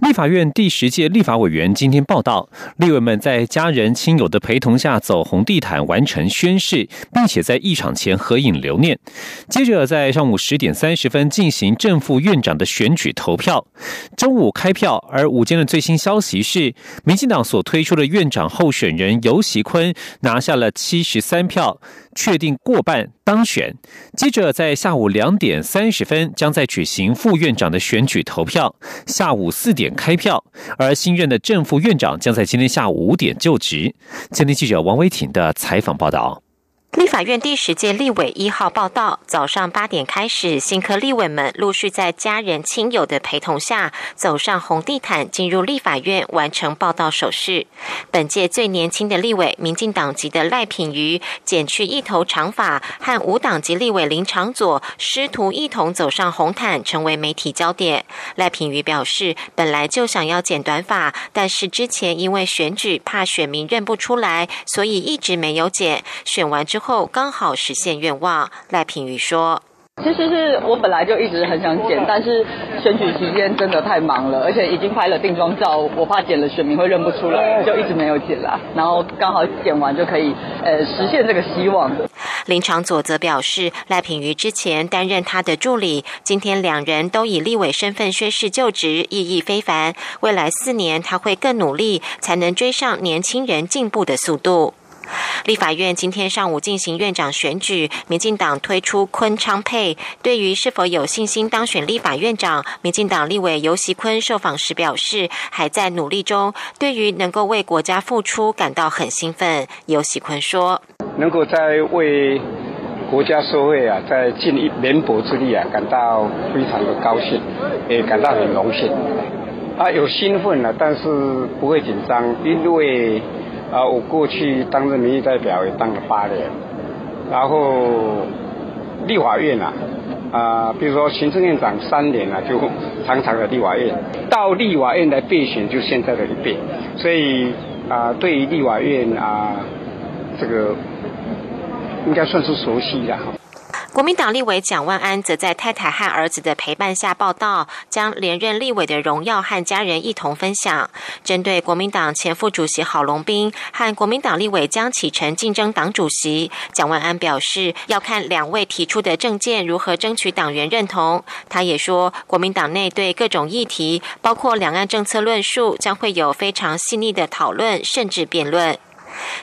立法院第十届立法委员今天报道，立委们在家人亲友的陪同下走红地毯完成宣誓，并且在议场前合影留念。接着在上午十点三十分进行正副院长的选举投票，中午开票。而午间的最新消息是，民进党所推出的院长候选人尤喜坤拿下了七十三票。确定过半当选，接着在下午两点三十分将在举行副院长的选举投票，下午四四点开票，而新任的正副院长将在今天下午五点就职。今天记者王维挺的采访报道。立法院第十届立委一号报道，早上八点开始，新科立委们陆续在家人亲友的陪同下，走上红地毯，进入立法院完成报道手续。本届最年轻的立委，民进党籍的赖品瑜，剪去一头长发，和无党籍立委林长佐师徒一同走上红毯，成为媒体焦点。赖品瑜表示，本来就想要剪短发，但是之前因为选举怕选民认不出来，所以一直没有剪。选完之后。后刚好实现愿望，赖品瑜说：“其实是我本来就一直很想剪，但是选举期间真的太忙了，而且已经拍了定妆照，我怕剪了选民会认不出来，就一直没有剪啦。然后刚好剪完就可以呃实现这个希望。”林长佐则表示，赖品瑜之前担任他的助理，今天两人都以立委身份宣誓就职，意义非凡。未来四年他会更努力，才能追上年轻人进步的速度。立法院今天上午进行院长选举，民进党推出昆昌配。对于是否有信心当选立法院长，民进党立委尤习坤受访时表示，还在努力中。对于能够为国家付出，感到很兴奋。尤习坤说：“能够在为国家社会啊，在尽一绵薄之力啊，感到非常的高兴，也感到很荣幸。啊，有兴奋了，但是不会紧张，因为。”啊，我过去当着民意代表也当了八年，然后立法院啊，啊，比如说行政院长三年啊，就长长的立法院，到立法院来备选就现在的一遍，所以啊，对于立法院啊，这个应该算是熟悉的哈。国民党立委蒋万安则在太太和儿子的陪伴下报道，将连任立委的荣耀和家人一同分享。针对国民党前副主席郝龙斌和国民党立委江启臣竞争党主席，蒋万安表示要看两位提出的政见如何争取党员认同。他也说，国民党内对各种议题，包括两岸政策论述，将会有非常细腻的讨论，甚至辩论。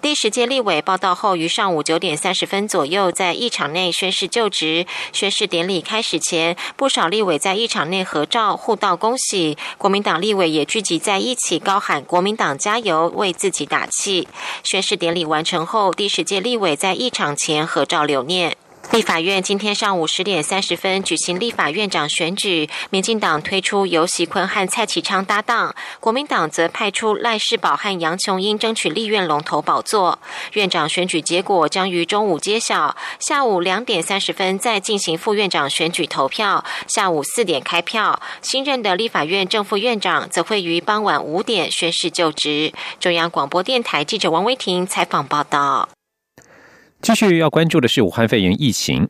第十届立委报道后，于上午九点三十分左右在议场内宣誓就职。宣誓典礼开始前，不少立委在议场内合照互道恭喜。国民党立委也聚集在一起高喊“国民党加油”，为自己打气。宣誓典礼完成后，第十届立委在议场前合照留念。立法院今天上午十点三十分举行立法院长选举，民进党推出尤喜坤和蔡启昌搭档，国民党则派出赖世宝和杨琼英争取立院龙头宝座。院长选举结果将于中午揭晓，下午两点三十分再进行副院长选举投票，下午四点开票。新任的立法院正副院长则会于傍晚五点宣誓就职。中央广播电台记者王威婷采访报道。继续要关注的是武汉肺炎疫情。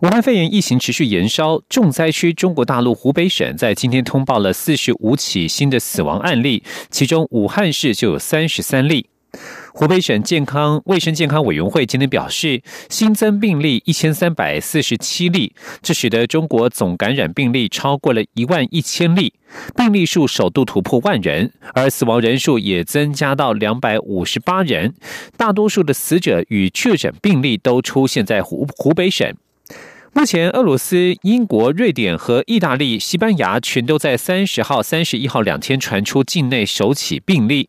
武汉肺炎疫情持续延烧，重灾区中国大陆湖北省在今天通报了四十五起新的死亡案例，其中武汉市就有三十三例。湖北省健康卫生健康委员会今天表示，新增病例一千三百四十七例，这使得中国总感染病例超过了一万一千例，病例数首度突破万人，而死亡人数也增加到两百五十八人。大多数的死者与确诊病例都出现在湖湖北省。目前，俄罗斯、英国、瑞典和意大利、西班牙全都在三十号、三十一号两天传出境内首起病例。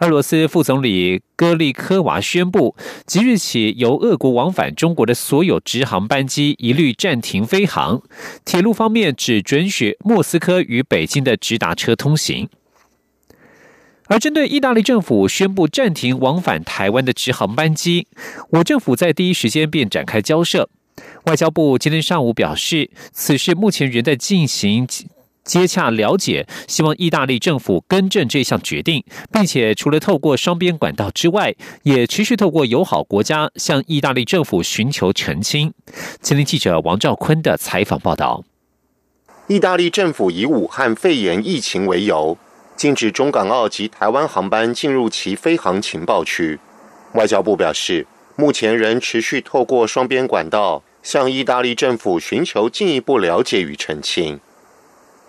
俄罗斯副总理戈利科娃宣布，即日起由俄国往返中国的所有直航班机一律暂停飞航。铁路方面只准许莫斯科与北京的直达车通行。而针对意大利政府宣布暂停往返台湾的直航班机，我政府在第一时间便展开交涉。外交部今天上午表示，此事目前仍在进行接洽了解，希望意大利政府更正这项决定，并且除了透过双边管道之外，也持续透过友好国家向意大利政府寻求澄清。今天记者王兆坤的采访报道：意大利政府以武汉肺炎疫情为由。禁止中港澳及台湾航班进入其飞航情报区。外交部表示，目前仍持续透过双边管道向意大利政府寻求进一步了解与澄清。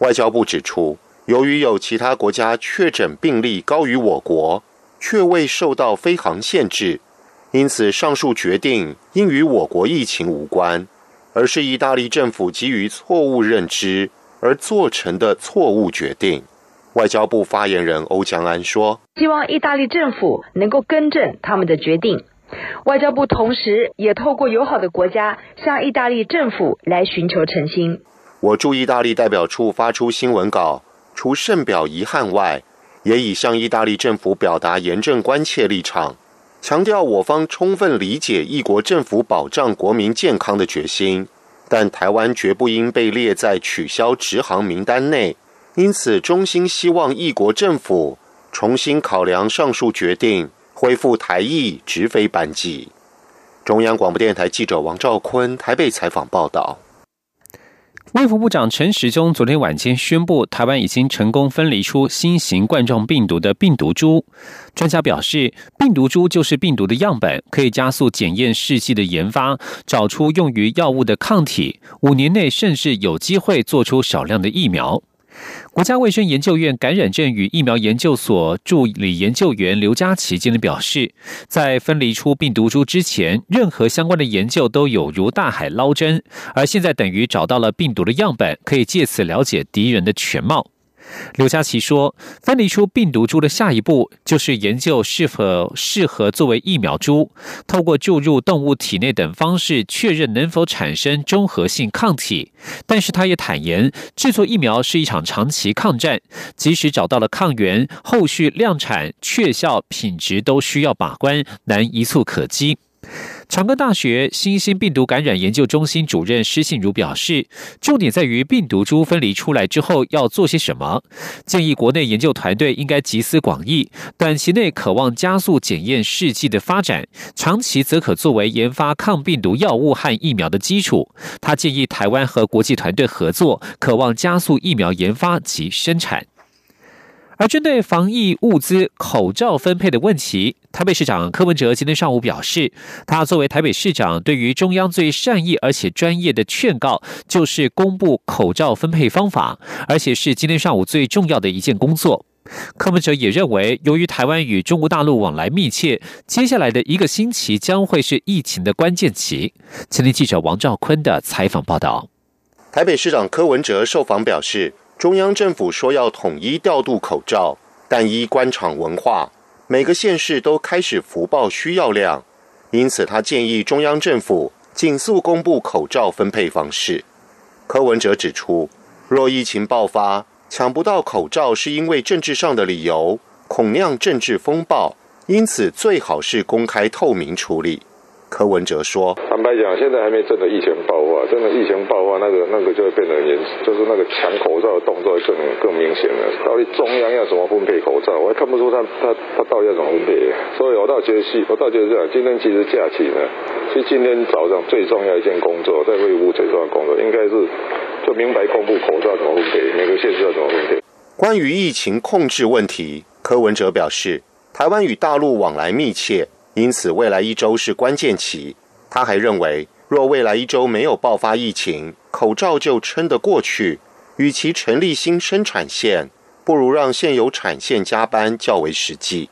外交部指出，由于有其他国家确诊病例高于我国，却未受到飞航限制，因此上述决定应与我国疫情无关，而是意大利政府基于错误认知而做成的错误决定。外交部发言人欧江安说：“希望意大利政府能够更正他们的决定。外交部同时也透过友好的国家向意大利政府来寻求澄清。我驻意大利代表处发出新闻稿，除甚表遗憾外，也已向意大利政府表达严正关切立场，强调我方充分理解一国政府保障国民健康的决心，但台湾绝不应被列在取消直航名单内。”因此，衷心希望一国政府重新考量上述决定，恢复台裔直飞班机。中央广播电台记者王兆坤台北采访报道。卫福部长陈时中昨天晚间宣布，台湾已经成功分离出新型冠状病毒的病毒株。专家表示，病毒株就是病毒的样本，可以加速检验试剂的研发，找出用于药物的抗体。五年内甚至有机会做出少量的疫苗。国家卫生研究院感染症与疫苗研究所助理研究员刘佳琪今天表示，在分离出病毒株之前，任何相关的研究都有如大海捞针，而现在等于找到了病毒的样本，可以借此了解敌人的全貌。刘佳琪说：“分离出病毒株的下一步，就是研究是否适合作为疫苗株，透过注入动物体内等方式，确认能否产生综合性抗体。但是他也坦言，制作疫苗是一场长期抗战，即使找到了抗原，后续量产、确效、品质都需要把关，难一蹴可及。”长庚大学新兴病毒感染研究中心主任施信如表示，重点在于病毒株分离出来之后要做些什么。建议国内研究团队应该集思广益，短期内渴望加速检验试剂的发展，长期则可作为研发抗病毒药物和疫苗的基础。他建议台湾和国际团队合作，渴望加速疫苗研发及生产。而针对防疫物资口罩分配的问题，台北市长柯文哲今天上午表示，他作为台北市长，对于中央最善意而且专业的劝告，就是公布口罩分配方法，而且是今天上午最重要的一件工作。柯文哲也认为，由于台湾与中国大陆往来密切，接下来的一个星期将会是疫情的关键期。前天记者王兆坤的采访报道，台北市长柯文哲受访表示。中央政府说要统一调度口罩，但依官场文化，每个县市都开始福报需要量，因此他建议中央政府尽速公布口罩分配方式。柯文哲指出，若疫情爆发抢不到口罩，是因为政治上的理由，恐酿政治风暴，因此最好是公开透明处理。柯文哲说：“坦白讲，现在还没真的疫情爆发，真的疫情爆发，那个那个就会变得严，就是那个抢口罩的动作更更明显了。到底中央要怎么分配口罩，我还看不出他他他到底要怎么分配。所以我倒觉得是，我倒觉得这样。今天其实假期呢，其实今天早上最重要一件工作，在卫务最重要的工作，应该是就明白公布口罩怎么分配，每个县市要怎么分配。关于疫情控制问题，柯文哲表示，台湾与大陆往来密切。”因此，未来一周是关键期。他还认为，若未来一周没有爆发疫情，口罩就撑得过去。与其成立新生产线，不如让现有产线加班较为实际。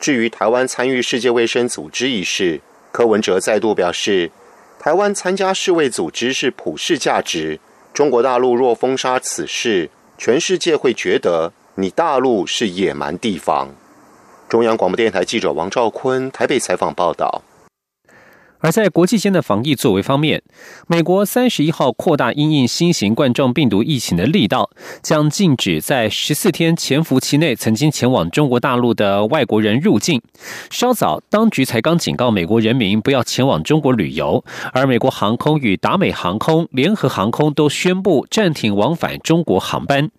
至于台湾参与世界卫生组织一事，柯文哲再度表示，台湾参加世卫组织是普世价值。中国大陆若封杀此事，全世界会觉得你大陆是野蛮地方。中央广播电台记者王兆坤台北采访报道。而在国际间的防疫作为方面，美国三十一号扩大因应新型冠状病毒疫情的力道，将禁止在十四天潜伏期内曾经前往中国大陆的外国人入境。稍早，当局才刚警告美国人民不要前往中国旅游，而美国航空与达美航空、联合航空都宣布暂停往返中国航班。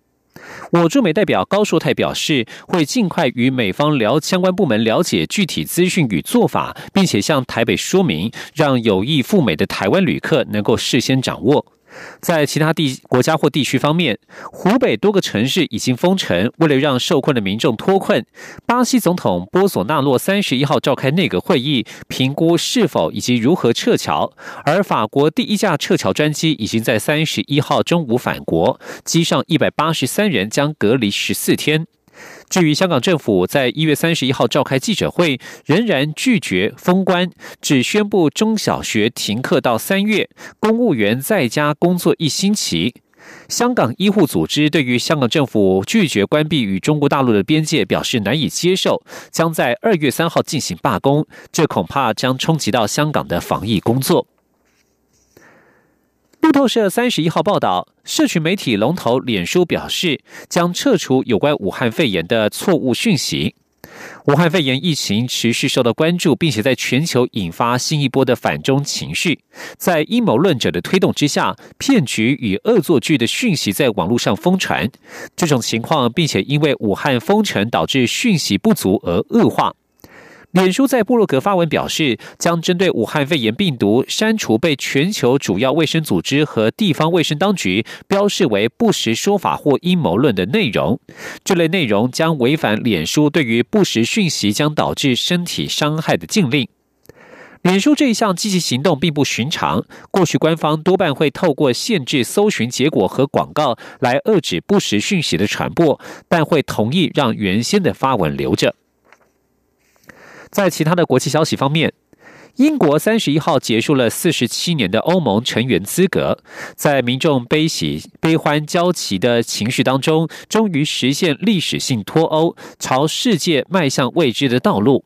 我驻美代表高硕泰表示，会尽快与美方聊相关部门了解具体资讯与做法，并且向台北说明，让有意赴美的台湾旅客能够事先掌握。在其他地国家或地区方面，湖北多个城市已经封城。为了让受困的民众脱困，巴西总统波索纳洛三十一号召开内阁会议，评估是否以及如何撤侨。而法国第一架撤侨专机已经在三十一号中午返国，机上一百八十三人将隔离十四天。至于香港政府在一月三十一号召开记者会，仍然拒绝封关，只宣布中小学停课到三月，公务员在家工作一星期。香港医护组织对于香港政府拒绝关闭与中国大陆的边界表示难以接受，将在二月三号进行罢工，这恐怕将冲击到香港的防疫工作。路透社三十一号报道，社群媒体龙头脸书表示，将撤除有关武汉肺炎的错误讯息。武汉肺炎疫情持续受到关注，并且在全球引发新一波的反中情绪。在阴谋论者的推动之下，骗局与恶作剧的讯息在网络上疯传。这种情况，并且因为武汉封城导致讯息不足而恶化。脸书在布洛格发文表示，将针对武汉肺炎病毒删除被全球主要卫生组织和地方卫生当局标示为不实说法或阴谋论的内容。这类内容将违反脸书对于不实讯息将导致身体伤害的禁令。脸书这一项积极行动并不寻常，过去官方多半会透过限制搜寻结果和广告来遏制不实讯息的传播，但会同意让原先的发文留着。在其他的国际消息方面，英国三十一号结束了四十七年的欧盟成员资格，在民众悲喜悲欢交集的情绪当中，终于实现历史性脱欧，朝世界迈向未知的道路。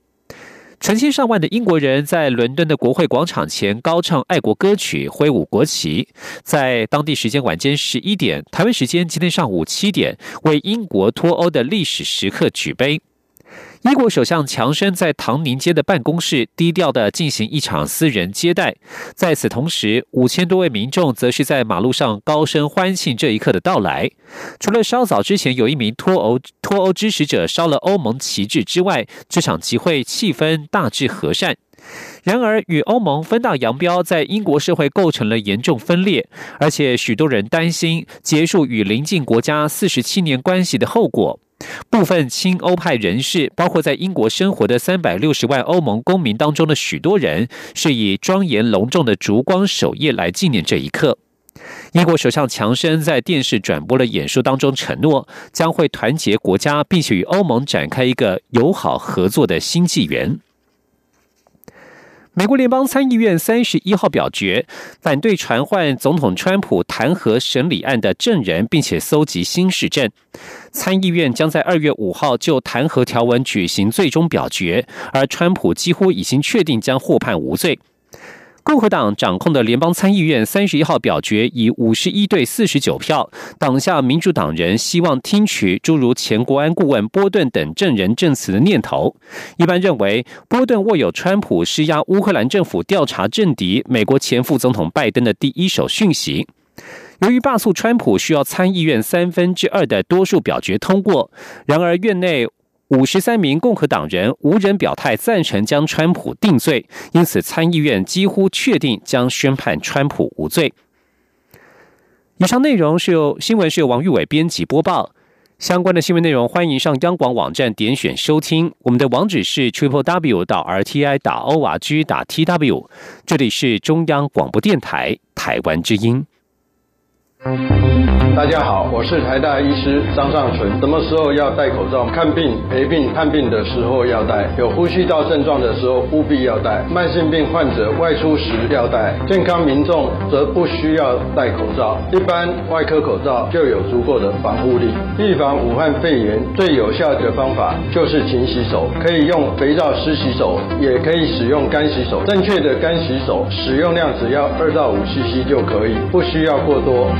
成千上万的英国人在伦敦的国会广场前高唱爱国歌曲，挥舞国旗。在当地时间晚间十一点，台湾时间今天上午七点，为英国脱欧的历史时刻举杯。英国首相强生在唐宁街的办公室低调地进行一场私人接待，在此同时，五千多位民众则是在马路上高声欢庆这一刻的到来。除了稍早之前有一名脱欧脱欧支持者烧了欧盟旗帜之外，这场集会气氛大致和善。然而，与欧盟分道扬镳，在英国社会构成了严重分裂，而且许多人担心结束与邻近国家四十七年关系的后果。部分亲欧派人士，包括在英国生活的三百六十万欧盟公民当中的许多人，是以庄严隆重的烛光守夜来纪念这一刻。英国首相强生在电视转播的演说当中承诺，将会团结国家，并且与欧盟展开一个友好合作的新纪元。美国联邦参议院三十一号表决反对传唤总统川普弹劾审理案的证人，并且搜集新市证。参议院将在二月五号就弹劾条文举行最终表决，而川普几乎已经确定将获判无罪。共和党掌控的联邦参议院三十一号表决以五十一对四十九票挡下民主党人希望听取诸如前国安顾问波顿等证人证词的念头。一般认为，波顿握有川普施压乌克兰政府调查政敌美国前副总统拜登的第一手讯息。由于罢黜川普需要参议院三分之二的多数表决通过，然而院内。五十三名共和党人无人表态赞成将川普定罪，因此参议院几乎确定将宣判川普无罪。以上内容是由新闻是由王玉伟编辑播报，相关的新闻内容欢迎上央广网站点选收听。我们的网址是 triple w 到 r t i 打 o r g 打 t w，这里是中央广播电台台湾之音。大家好，我是台大医师张尚存。什么时候要戴口罩？看病、陪病、探病的时候要戴；有呼吸道症状的时候务必要戴；慢性病患者外出时要戴；健康民众则不需要戴口罩。一般外科口罩就有足够的防护力。预防武汉肺炎最有效的方法就是勤洗手，可以用肥皂湿洗手，也可以使用干洗手。正确的干洗手使用量只要二到五 CC 就可以，不需要过多。